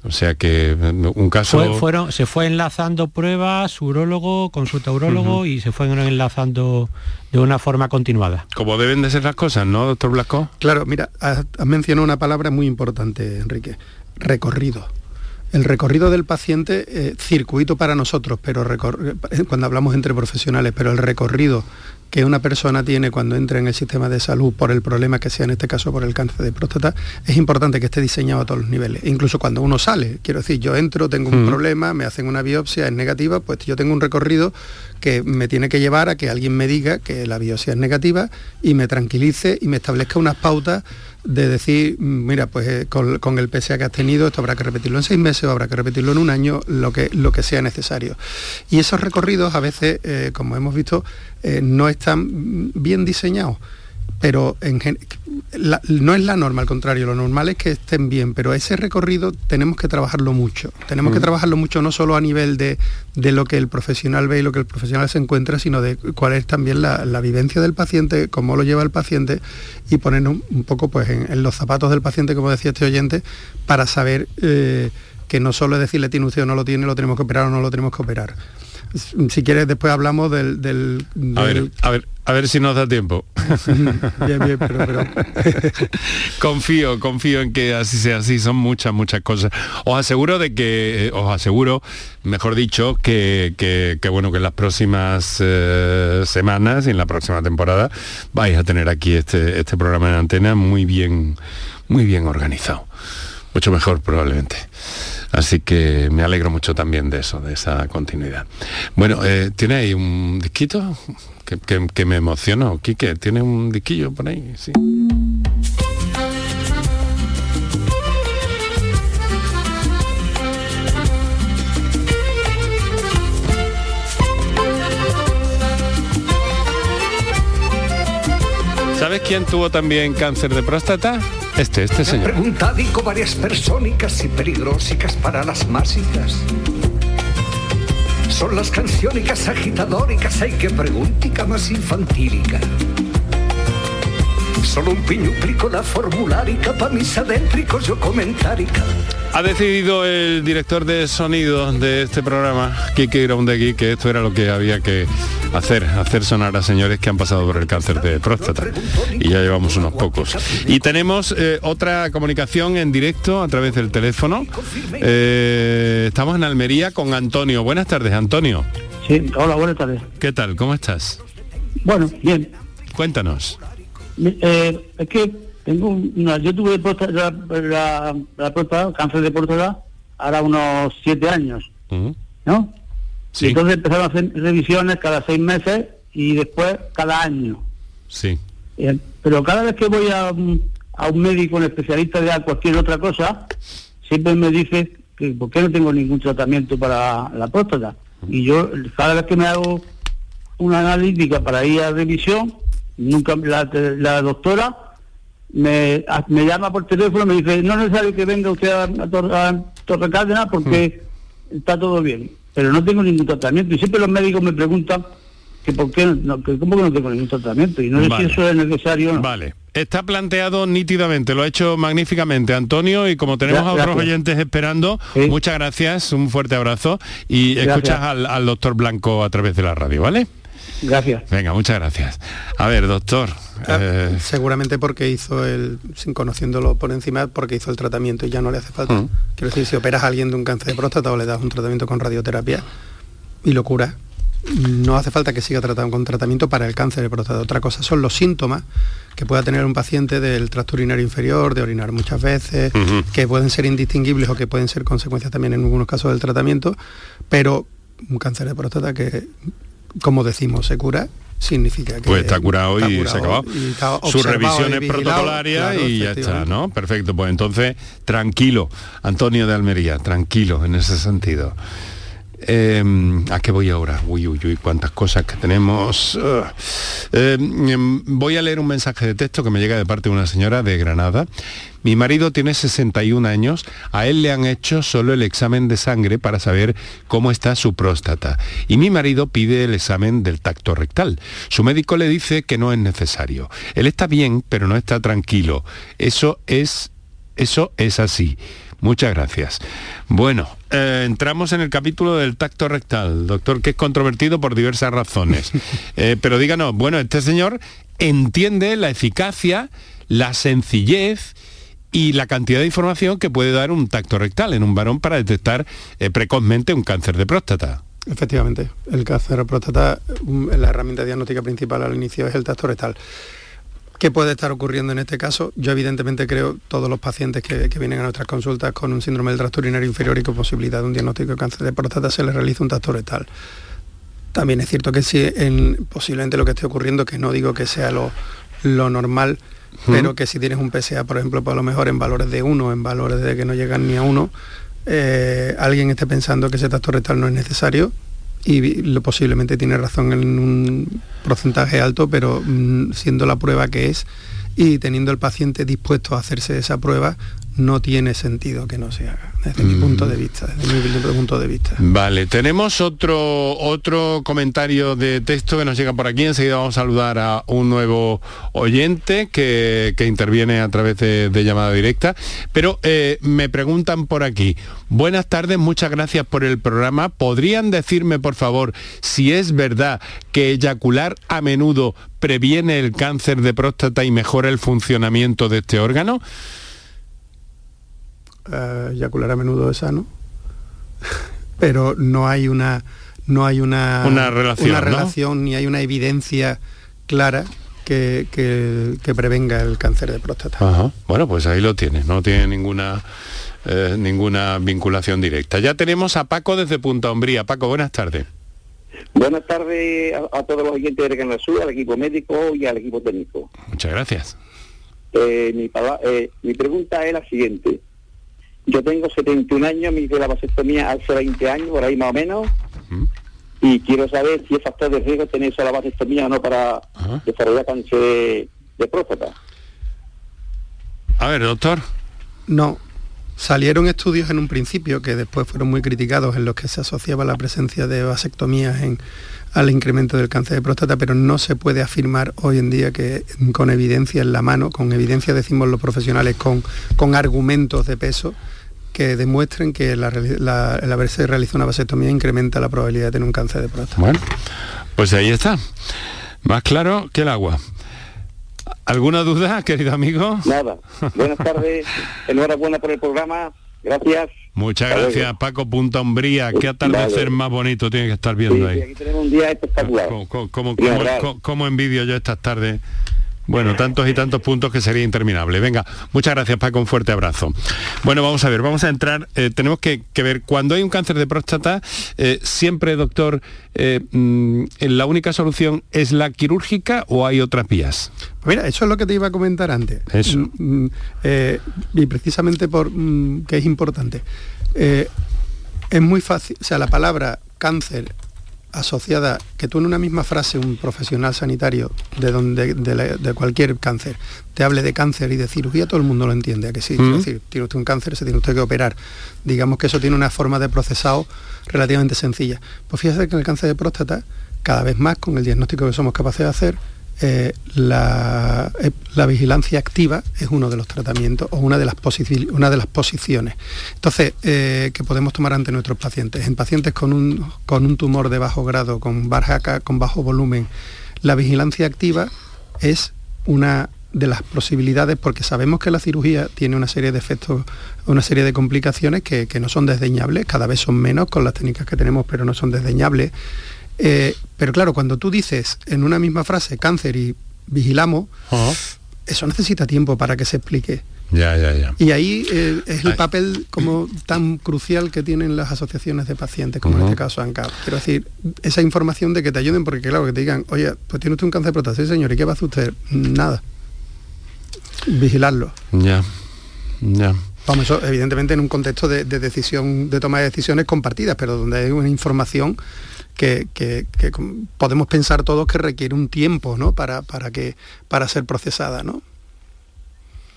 O sea que eh, un caso... Fue- fueron, se fue enlazando pruebas, urólogo, consulta urólogo y se fueron enlazando de una forma continuada. Como deben de ser las cosas, ¿no, doctor Blasco? Claro, mira, has, has mencionado una palabra muy importante, Enrique, recorrido. El recorrido del paciente, eh, circuito para nosotros, pero eh, cuando hablamos entre profesionales, pero el recorrido que una persona tiene cuando entra en el sistema de salud por el problema que sea, en este caso por el cáncer de próstata, es importante que esté diseñado a todos los niveles. Incluso cuando uno sale, quiero decir, yo entro, tengo un Mm. problema, me hacen una biopsia, es negativa, pues yo tengo un recorrido que me tiene que llevar a que alguien me diga que la biopsia es negativa y me tranquilice y me establezca unas pautas de decir, mm, mira, pues eh, con, con el PSA que has tenido, esto habrá que repetirlo en seis meses o habrá que repetirlo en un año, lo que, lo que sea necesario. Y esos recorridos a veces, eh, como hemos visto, eh, no están mm, bien diseñados. Pero en gen- la- no es la norma, al contrario, lo normal es que estén bien, pero ese recorrido tenemos que trabajarlo mucho. Tenemos que trabajarlo mucho no solo a nivel de, de lo que el profesional ve y lo que el profesional se encuentra, sino de cuál es también la, la vivencia del paciente, cómo lo lleva el paciente y ponernos un poco pues, en, en los zapatos del paciente, como decía este oyente, para saber eh, que no solo es decirle tiene usted o no lo tiene, lo tenemos que operar o no lo tenemos que operar. Si quieres, después hablamos del... del- A ver, a ver, a ver si nos da tiempo. bien, bien, pero- pero confío, confío en que así sea así, son muchas, muchas cosas. Os aseguro de que, eh, os aseguro, mejor dicho, que, que- que, bueno, que en las próximas eh, semanas y en la próxima temporada vais a tener aquí este, este programa en antena muy bien, muy bien organizado. Mucho mejor probablemente. Así que me alegro mucho también de eso, de esa continuidad. Bueno, eh, ¿tiene ahí un disquito? Que, que- que me emocionó, Quique, ¿tiene un disquillo por ahí? Sí. ¿Sabes quién tuvo también cáncer de próstata? Este, este señor. Dico varias persónicas y peligrosicas para las másicas. Son las canciónicas agitadóricas, hay que preguntica más infantílica. Solo un piñuplico la formulárica pa' mis adéntricos yo comentárica. Ha decidido el director de sonido de este programa, Kike Iraundegui, que esto era lo que había que hacer, hacer sonar a señores que han pasado por el cáncer de próstata. Y ya llevamos unos pocos. Y tenemos eh, otra comunicación en directo a través del teléfono. Eh, estamos en Almería con Antonio. Buenas tardes, Antonio. Sí, hola, buenas tardes. ¿Qué tal? ¿Cómo estás? Bueno, bien. Cuéntanos. Eh, es que tengo una, yo tuve próstata- la, la, la próstata, cáncer de próstata, ahora unos siete años, Ujú. ¿no? Sí. Y entonces empezaron a hacer revisiones cada seis meses y después cada año. Sí. Eh, pero cada vez que voy a, un- a un médico, un especialista de cualquier otra cosa, siempre me dice que por qué no tengo ningún tratamiento para la próstata. Y yo, cada vez que me hago una analítica para ir a revisión, nunca la, la doctora me, me llama por teléfono me dice, no es necesario que venga usted a, a a Torre Cárdenas porque está todo bien. Pero no tengo ningún tratamiento. Y siempre los médicos me preguntan que por qué no, que cómo que no tengo ningún tratamiento. Y no sé Vale. si eso es necesario o no. Vale. Está planteado nítidamente, lo ha hecho magníficamente Antonio y como tenemos a otros oyentes esperando, muchas gracias, un fuerte abrazo y Gracias. escuchas al, al doctor Blanco a través de la radio, ¿vale? Gracias. Venga, muchas gracias. A ver, doctor. eh, Seguramente porque hizo el, sin conociéndolo por encima, porque hizo el tratamiento y ya no le hace falta. Mm. Quiero decir, si operas a alguien de un cáncer de próstata o le das un tratamiento con radioterapia y lo curas, no hace falta que siga tratando con tratamiento para el cáncer de próstata. Otra cosa son los síntomas que pueda tener un paciente del tracto urinario inferior, de orinar muchas veces, que pueden ser indistinguibles o que pueden ser consecuencias también en algunos casos del tratamiento, pero un cáncer de próstata que, como decimos, se cura, significa que pues está curado está y se ha curado acabado. revisiones y vigilado, protocolarias claro, y ya está. ¿no? Perfecto, pues entonces tranquilo, Antonio de Almería, tranquilo en ese sentido. Eh, ¿A qué voy ahora? Uy, uy, uy, cuántas cosas que tenemos. Eh, em, voy a leer un mensaje de texto que me llega de parte de una señora de Granada. Mi marido tiene 61 años, a él le han hecho solo el examen de sangre para saber cómo está su próstata. Y mi marido pide el examen del tacto rectal. Su médico le dice que no es necesario. Él está bien, pero no está tranquilo. Eso es, eso es así. Muchas gracias. Bueno, eh, entramos en el capítulo del tacto rectal, doctor, que es controvertido por diversas razones. Eh, pero díganos, bueno, este señor entiende la eficacia, la sencillez y la cantidad de información que puede dar un tacto rectal en un varón para detectar eh, precozmente un cáncer de próstata. Efectivamente, el cáncer de próstata, mm, la herramienta diagnóstica principal al inicio es el tacto rectal. ¿Qué puede estar ocurriendo en este caso? Yo evidentemente creo todos los pacientes que, vienen a nuestras consultas con un síndrome del tracto urinario inferior y con posibilidad de un diagnóstico de cáncer de próstata se les realiza un tacto rectal. También es cierto que sí, en, posiblemente lo que esté ocurriendo, que no digo que sea lo, lo normal, Pero que si tienes un PSA, por ejemplo, pues a lo mejor en valores de 1, en valores de que no llegan ni a 1, eh, alguien esté pensando que ese tacto rectal no es necesario y lo, posiblemente tiene razón en un porcentaje alto, pero mm, siendo la prueba que es y teniendo el paciente dispuesto a hacerse esa prueba, no tiene sentido que no se haga, desde mi punto de vista, desde mi punto de vista. Vale, tenemos otro, otro comentario de texto que nos llega por aquí. Enseguida vamos a saludar a un nuevo oyente que, que interviene a través de, de llamada directa. Pero eh, me preguntan por aquí. Buenas tardes, muchas gracias por el programa. ¿Podrían decirme, por favor, si es verdad que eyacular a menudo previene el cáncer de próstata y mejora el funcionamiento de este órgano? Eh, eyacular a menudo es sano, pero no hay una no hay una, Una relación, una ¿no? relación ni hay una evidencia clara que, que- que prevenga el cáncer de próstata. Ajá. Bueno, pues ahí lo tienes, no tiene ninguna eh, ninguna vinculación directa. Ya tenemos a Paco desde Punta Umbría. Paco, buenas tardes. Buenas tardes a, a todos los oyentes de Canal Sur, al equipo médico y al equipo técnico. Muchas gracias. Eh, mi, eh, mi pregunta es la siguiente. Yo tengo 71 años, me hice la vasectomía hace 20 años, por ahí más o menos, y quiero saber si es factor de riesgo tener esa vasectomía o no para desarrollar cáncer de, de próstata. A ver, doctor. No. Salieron estudios en un principio que después fueron muy criticados en los que se asociaba la presencia de vasectomías en, al incremento del cáncer de próstata, pero no se puede afirmar hoy en día que con evidencia en la mano, con evidencia decimos los profesionales, con, con argumentos de peso, que demuestren que la la- el haberse realizado una vasectomía incrementa la probabilidad de tener un cáncer de próstata. Bueno, pues ahí está. Más claro que el agua. ¿Alguna duda, querido amigo? Nada. Buenas tardes, enhorabuena por el programa, gracias. Muchas Hasta luego. gracias, Paco Punta Umbría. Qué atardecer Vale. más bonito tiene que estar viendo Sí, ahí. aquí tenemos un día espectacular. ¿Cómo, cómo, cómo- cómo envidio yo estas tardes? Bueno, tantos y tantos puntos que sería interminable. Venga, muchas gracias Paco, un fuerte abrazo. Bueno, vamos a ver, vamos a entrar, eh, tenemos que, que ver, cuando hay un cáncer de próstata, eh, siempre, doctor, eh, mm, ¿la única solución es la quirúrgica o hay otras vías? Mira, eso es lo que te iba a comentar antes. Eso. Mm, mm, y precisamente por mm, que es importante. Es muy fácil, o sea, la palabra cáncer asociada, que tú en una misma frase, un profesional sanitario de donde de, la- de cualquier cáncer, te hable de cáncer y de cirugía, todo el mundo lo entiende, ¿a que sí? Mm. Es decir, tiene usted un cáncer, se tiene usted que operar. Digamos que eso tiene una forma de procesado relativamente sencilla. Pues fíjate que en el cáncer de próstata, cada vez más con el diagnóstico que somos capaces de hacer, eh, la, eh, la vigilancia activa es uno de los tratamientos o una de las, una de las posiciones. Entonces, eh, que podemos tomar ante nuestros pacientes. En pacientes con un, con un tumor de bajo grado, con barjaca, con bajo volumen, la vigilancia activa es una de las posibilidades porque sabemos que la cirugía tiene una serie de efectos, una serie de complicaciones que, que no son desdeñables, cada vez son menos con las técnicas que tenemos, pero no son desdeñables. Eh, pero claro, cuando tú dices en una misma frase cáncer y vigilamos, eso necesita tiempo para que se explique. Ya, ya, ya. Y ahí eh, es el Ay. papel como tan crucial que tienen las asociaciones de pacientes, como en este caso ANCAP. Quiero decir, esa información de que te ayuden, porque claro, que te digan, oye, pues tiene usted un cáncer de próstata, sí señor, ¿y qué va a hacer usted? Nada. Vigilarlo. Ya, ya. Vamos, eso evidentemente en un contexto de, de decisión, de toma de decisiones compartidas, pero donde hay una información que, que- que com- podemos pensar todos que requiere un tiempo, ¿no? Para, para que, para ser procesada, ¿no?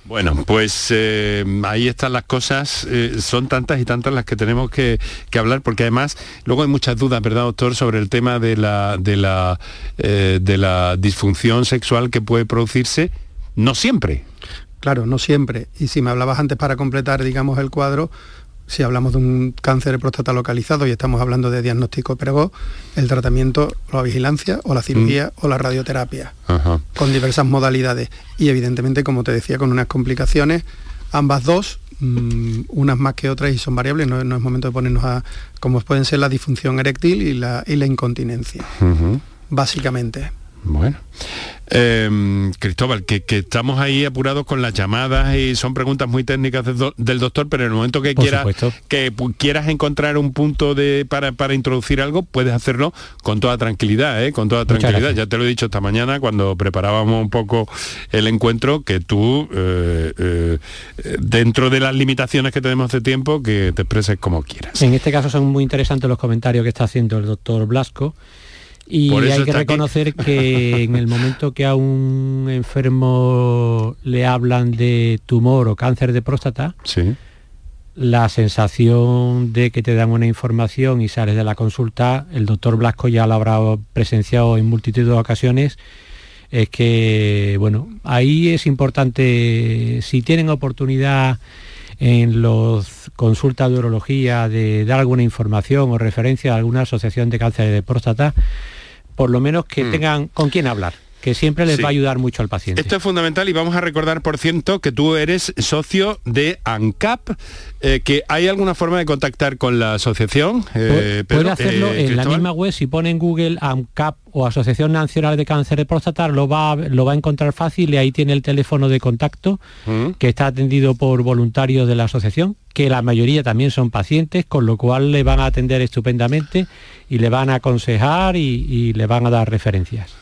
Bueno, pues eh, ahí están las cosas, eh, son tantas y tantas las que tenemos que, que hablar, porque además luego hay muchas dudas, ¿verdad, doctor?, sobre el tema de la, de la, eh, de la disfunción sexual que puede producirse, no siempre. Claro, no siempre. Y si me hablabas antes para completar, digamos, el cuadro, si hablamos de un cáncer de próstata localizado y estamos hablando de diagnóstico precoz, el tratamiento, la vigilancia, o la cirugía, o la radioterapia, Ajá. con diversas modalidades. Y evidentemente, como te decía, con unas complicaciones, ambas dos, mm, unas más que otras y son variables, no, no es momento de ponernos a, como pueden ser la disfunción eréctil y la, y la incontinencia, básicamente. Bueno. Eh, Cristóbal, que, que estamos ahí apurados con las llamadas y son preguntas muy técnicas del, do- del doctor, pero en el momento que Por quieras supuesto. que quieras encontrar un punto de para, para introducir algo, puedes hacerlo con toda tranquilidad, ¿eh? con toda tranquilidad. Ya te lo he dicho esta mañana cuando preparábamos un poco el encuentro, que tú, eh, eh, dentro de las limitaciones que tenemos de tiempo, que te expreses como quieras. En este caso son muy interesantes los comentarios que está haciendo el doctor Blasco. Y hay que aquí. reconocer que en el momento que a un enfermo le hablan de tumor o cáncer de próstata, Sí. la sensación de que te dan una información y sales de la consulta, el doctor Blasco ya lo habrá presenciado en multitud de ocasiones, es que, bueno, ahí es importante, si tienen oportunidad en los consultas de urología de dar alguna información o referencia a alguna asociación de cáncer de próstata, por lo menos que Mm. tengan con quién hablar, que siempre les Sí. va a ayudar mucho al paciente. Esto es fundamental y vamos a recordar, por cierto, que tú eres socio de ANCAP, eh, que hay alguna forma de contactar con la asociación. Eh, Puede Pedro, hacerlo eh, en la misma web, si pone en Google AMCAP o Asociación Nacional de Cáncer de Próstata, lo va, a- lo va a encontrar fácil y ahí tiene el teléfono de contacto Mm. que está atendido por voluntarios de la asociación, que la mayoría también son pacientes, con lo cual le van a atender estupendamente y le van a aconsejar y, y le van a dar referencias.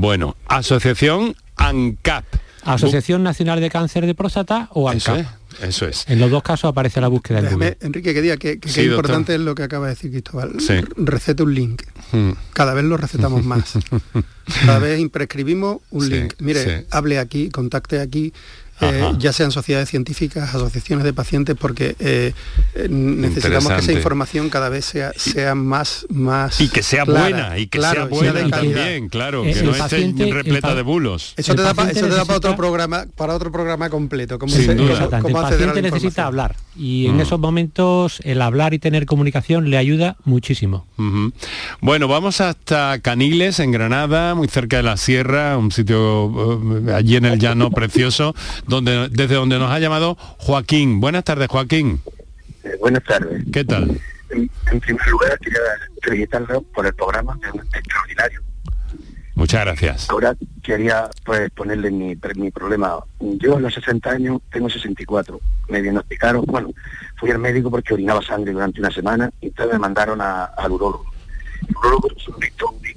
Bueno, asociación ANCAP. Asociación Nacional de Cáncer de Próstata o Eso ANCAP. es, eso es. En los dos casos aparece la búsqueda en Déjame, Google. Enrique, que diga que, que Sí, importante es lo que acaba de decir Cristóbal. Sí. Recete un link. Mm. Cada vez lo recetamos más. Cada vez prescribimos un Sí, link. Mire, sí. hable aquí, contacte aquí. Eh, ya sean sociedades científicas, asociaciones de pacientes, porque eh, eh, necesitamos que esa información cada vez sea, sea más, más Y que sea clara, buena, y que claro, sea buena calidad. también, claro, Eh, que el no esté paciente- el repleta de bulos. Eso te da, pa- eso te da para otro programa, para otro programa completo. Sin se- cómo El paciente necesita hablar y en Mm. esos momentos el hablar y tener comunicación le ayuda muchísimo. Bueno, vamos hasta Caniles, en Granada, muy cerca de la sierra, un sitio allí en el llano precioso, donde, desde donde nos ha llamado Joaquín. Buenas tardes, Joaquín. Eh, buenas tardes. ¿Qué tal? En, en primer lugar, quería felicitarlo por el programa, que es extraordinario. Muchas gracias. Ahora quería pues ponerle mi, mi problema. Yo a los 60 años tengo 64. Me diagnosticaron, bueno, fui al médico porque orinaba sangre durante una semana y entonces me mandaron a- al urólogo. El urólogo hizo un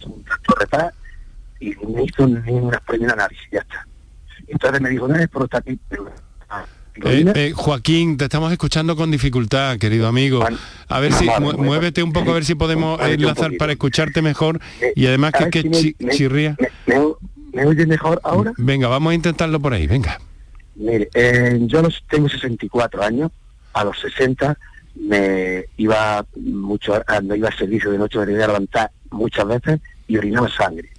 un un y no hizo ni una un análisis, ya está. Entonces me dijo, no es Eh, eh, Joaquín, te estamos escuchando con dificultad, querido amigo. A ver si vale, muévete un poco a ver si podemos un enlazar para escucharte mejor y además que, ¿sabes que si me- chi- me- chirría. ¿Me, me, me oye mejor ahora? Venga, vamos a intentarlo por ahí, venga. Mire, eh, yo los, tengo 64 años, a los 60 me iba mucho, cuando iba al servicio de noche me tenía levantar muchas veces y orinaba sangre.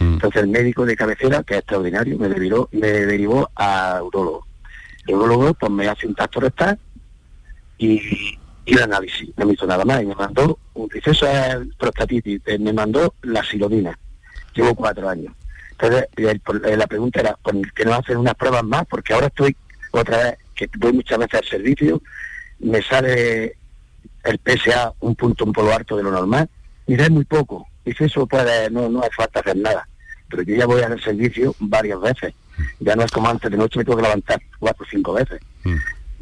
Mm. Entonces el médico de cabecera, que es extraordinario, me derivó, me derivó a urólogo. El urólogo pues me hace un tacto rectal y, y el análisis, no me hizo nada más, y me mandó, dice, eso es prostatitis, eh, me mandó la silodina, llevo cuatro años. Entonces eh, la pregunta era, ¿por qué no hacen unas pruebas más? Porque ahora estoy otra vez, que voy muchas veces al servicio, me sale el PSA un punto un polo alto de lo normal, y es muy poco. Dice, eso puede, no, no hace falta hacer nada. Pero yo ya voy al servicio varias veces. Ya no es como antes de noche me tengo que levantar cuatro o cinco veces.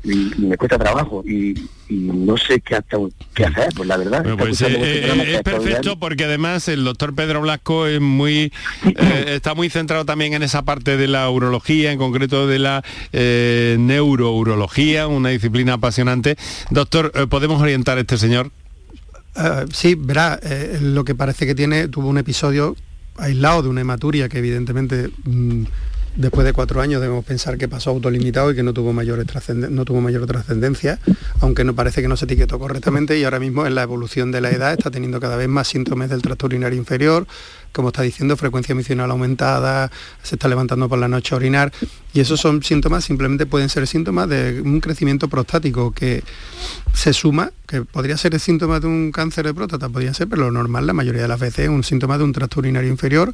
Y, y me cuesta trabajo y, y no sé qué, hasta, qué hacer, pues la verdad. Bueno, pues eh, eh, que es perfecto porque además el doctor Pedro Blasco es muy eh, está muy centrado también en esa parte de la urología, en concreto de la eh, neurourología, una disciplina apasionante. Doctor, eh, ¿podemos orientar a este señor? Eh, sí, verá, eh, lo que parece que tiene, tuvo un episodio aislado de una hematuria que evidentemente mm, después de cuatro años debemos pensar que pasó autolimitado y que no tuvo, trascenden- no tuvo mayor trascendencia, aunque no parece que no se etiquetó correctamente y ahora mismo en la evolución de la edad está teniendo cada vez más síntomas del tracto urinario inferior, como está diciendo, frecuencia misional aumentada, se está levantando por la noche a orinar y esos son síntomas, simplemente pueden ser síntomas de un crecimiento prostático que se suma, que podría ser el síntoma de un cáncer de próstata, podría ser, pero lo normal la mayoría de las veces es un síntoma de un tracto urinario inferior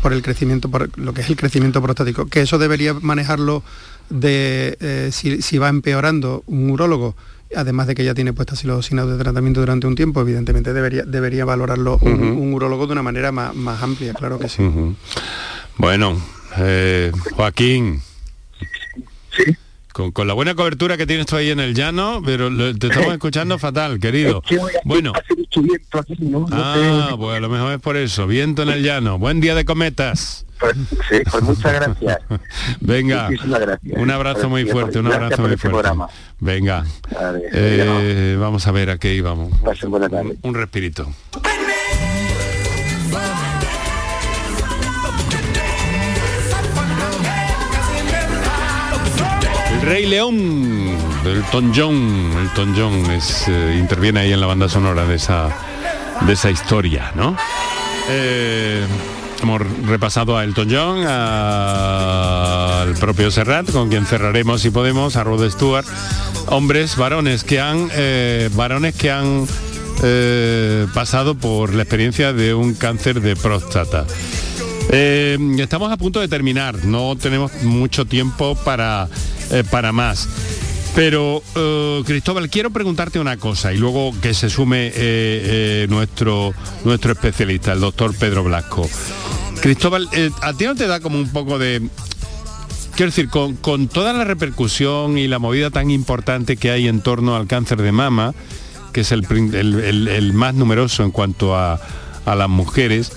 por el crecimiento, por lo que es el crecimiento prostático, que eso debería manejarlo de eh, si, si va empeorando un urólogo, además de que ya tiene puesta silodosina de tratamiento durante un tiempo, evidentemente debería, debería valorarlo un, urólogo de una manera más, más amplia, claro que sí. Bueno, eh, Joaquín. Con, con la buena cobertura que tienes tú ahí en el llano, pero lo- te estamos escuchando fatal, querido. Es que Bueno. hace mucho viento aquí, ¿no? No Ah, pues a lo mejor es por eso. Viento en el llano. Buen día de cometas. Pues, sí, pues muchas gracias. Venga. Muchísimas gracias. Un abrazo muy fuerte, un abrazo por muy este fuerte. programa. Venga. Eh, vamos a ver a qué íbamos. Pasen buena tarde. Un, un respirito. El Rey León del Ton John, el Ton John es, eh, interviene ahí en la banda sonora de esa, de esa historia, ¿no? Eh, hemos repasado a Elton John, al propio Serrat, con quien cerraremos si podemos, a Rod Stewart, hombres, varones que han, eh, varones que han eh, pasado por la experiencia de un cáncer de próstata. Eh, estamos a punto de terminar, no tenemos mucho tiempo para, para más. Pero, eh, Cristóbal, quiero preguntarte una cosa y luego que se sume eh, eh, nuestro, nuestro especialista, el doctor Pedro Blasco. Cristóbal, eh, ¿a ti no te da como un poco de... Quiero decir, con, con toda la repercusión y la movida tan importante que hay en torno al cáncer de mama, que es el, el- el más numeroso en cuanto a, a las mujeres,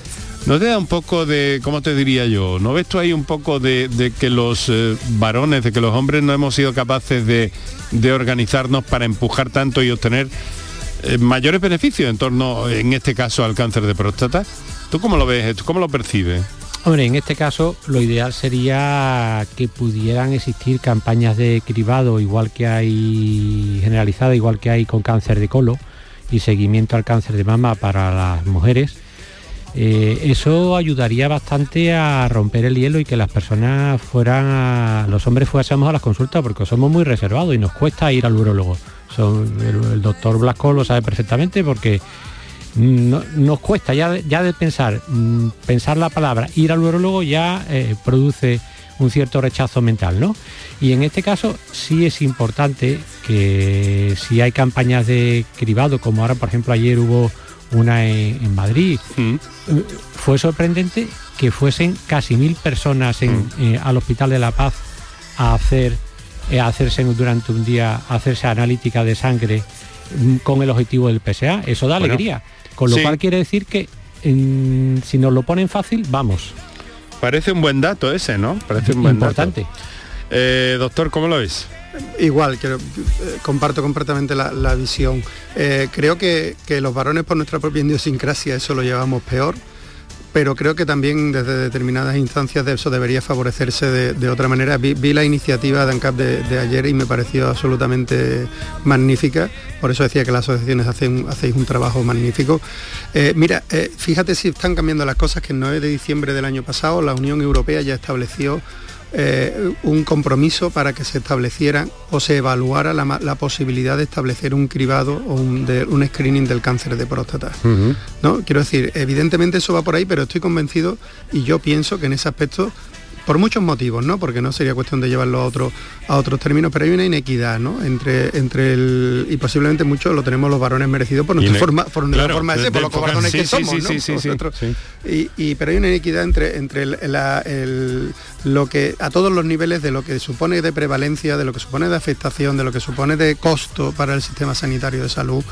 ¿no te da un poco de, cómo te diría yo, no ves tú ahí un poco de, de que los eh, varones, de que los hombres no hemos sido capaces de, organizarnos para empujar tanto y obtener eh, mayores beneficios en torno, en este caso, al cáncer de próstata? ¿Tú cómo lo ves esto? ¿Cómo lo percibes? Hombre, en este caso lo ideal sería que pudieran existir campañas de cribado igual que hay generalizada, igual que hay con cáncer de colo y seguimiento al cáncer de mama para las mujeres. Eh, eso ayudaría bastante a romper el hielo y que las personas fueran, a- los hombres fuésemos a las consultas porque somos muy reservados y nos cuesta ir al urólogo. Son- el, el doctor Blasco lo sabe perfectamente porque no- nos cuesta ya, ya de pensar, mm, pensar la palabra, ir al urólogo ya eh, produce un cierto rechazo mental, ¿no? Y en este caso sí es importante que si hay campañas de cribado, como ahora por ejemplo ayer hubo una en, en Madrid, eh, fue sorprendente que fuesen casi mil personas en- eh, al Hospital de la Paz a hacer eh, a hacerse durante un día, a hacerse analítica de sangre mm, con el objetivo del PSA. Eso da Bueno, alegría. Con lo sí. cual quiere decir que mm, si nos lo ponen fácil, vamos. Parece un buen dato ese, ¿no? Parece un buen Importante. dato. Eh, doctor, ¿cómo lo ves? Igual, que, eh, comparto completamente la, visión. Eh, creo que, los varones por nuestra propia idiosincrasia eso lo llevamos peor, pero creo que también desde determinadas instancias de eso debería favorecerse de, otra manera. Vi, la iniciativa de ANCAP de, ayer y me pareció absolutamente magnífica, por eso decía que las asociaciones hacéis un trabajo magnífico. Mira, fíjate si están cambiando las cosas, que el 9 de diciembre del año pasado la Unión Europea ya estableció eh, un compromiso para que se estableciera o se evaluara la, posibilidad de establecer un cribado o un, de- un screening del cáncer de próstata. ¿no? Quiero decir, evidentemente eso va por ahí, pero estoy convencido y yo pienso que en ese aspecto, por muchos motivos, ¿no? Porque no sería cuestión de llevarlo a, otro, a otros términos, pero hay una inequidad, ¿no? Entre, entre el. y posiblemente mucho lo tenemos los varones merecidos por nuestra forma, por nuestra Claro, forma de ser, por los cobardones sí, que sí, somos, sí, ¿no? Nosotros. Y, y- pero hay una inequidad entre, entre el- la- el- lo que a todos los niveles de lo que supone de prevalencia, de lo que supone de afectación, de lo que supone de costo para el sistema sanitario de salud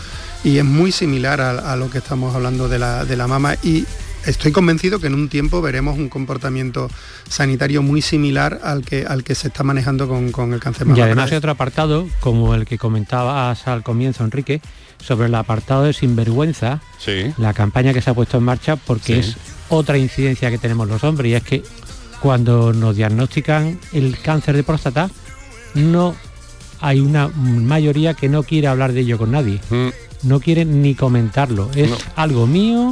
y es muy similar a, a lo que estamos hablando de la, de la mama y estoy convencido que en un tiempo veremos un comportamiento sanitario muy similar al que, al que se está manejando con, con el cáncer Y además hay otro apartado, como el que comentabas al comienzo, Enrique, sobre el apartado de sinvergüenza, Sí. la campaña que se ha puesto en marcha, porque Sí. es otra incidencia que tenemos los hombres, y es que cuando nos diagnostican el cáncer de próstata, no hay una mayoría que no quiere hablar de ello con nadie. No quiere ni comentarlo. Es Mm. No. algo mío,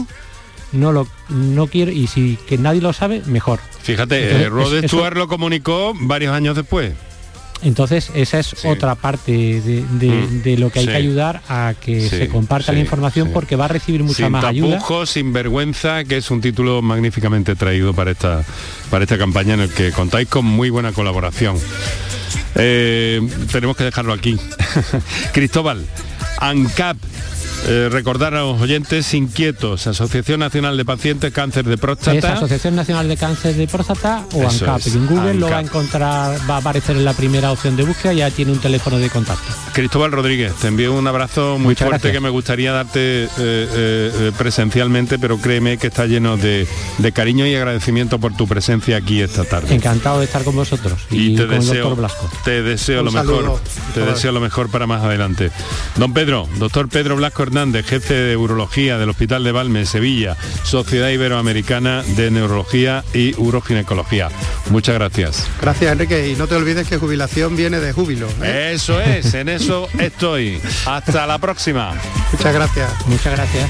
no lo no quiero, y si que nadie lo sabe, mejor. Fíjate, Entonces, eh, Rod es- eso- Stewart lo comunicó varios años después. Entonces, esa es otra parte de, de- Mm, de lo que hay sí. que ayudar a que Sí, se comparta la información porque va a recibir mucha sin más ayuda. tapujos, sin vergüenza, que es un título magníficamente traído para esta, para esta campaña en el que contáis con muy buena colaboración. Eh, tenemos que dejarlo aquí. Cristóbal, ANCAP, eh, recordar a los oyentes inquietos, Asociación Nacional de Pacientes Cáncer de Es Próstata. Asociación Nacional de Cáncer de Próstata o Eso ANCAP. es, En Google lo va a encontrar, va a aparecer en la primera opción de búsqueda, ya tiene un teléfono de contacto. Cristóbal Rodríguez, te envío un abrazo muy Muchas fuerte gracias. que me gustaría darte eh, eh, presencialmente, pero créeme que está lleno de, de cariño y agradecimiento por tu presencia aquí esta tarde. Encantado de estar con vosotros y, y te con deseo, doctor Blasco. te deseo Un lo saludo. mejor, te deseo lo mejor para más adelante. Don Pedro, doctor Pedro Blasco Hernández, jefe de urología del Hospital de Valme, Sevilla, Sociedad Iberoamericana de Neurología y Uroginecología. Muchas gracias. Gracias Enrique y no te olvides que jubilación viene de júbilo. ¿eh? Eso es, en eso estoy. Hasta la próxima. Muchas gracias. Muchas gracias.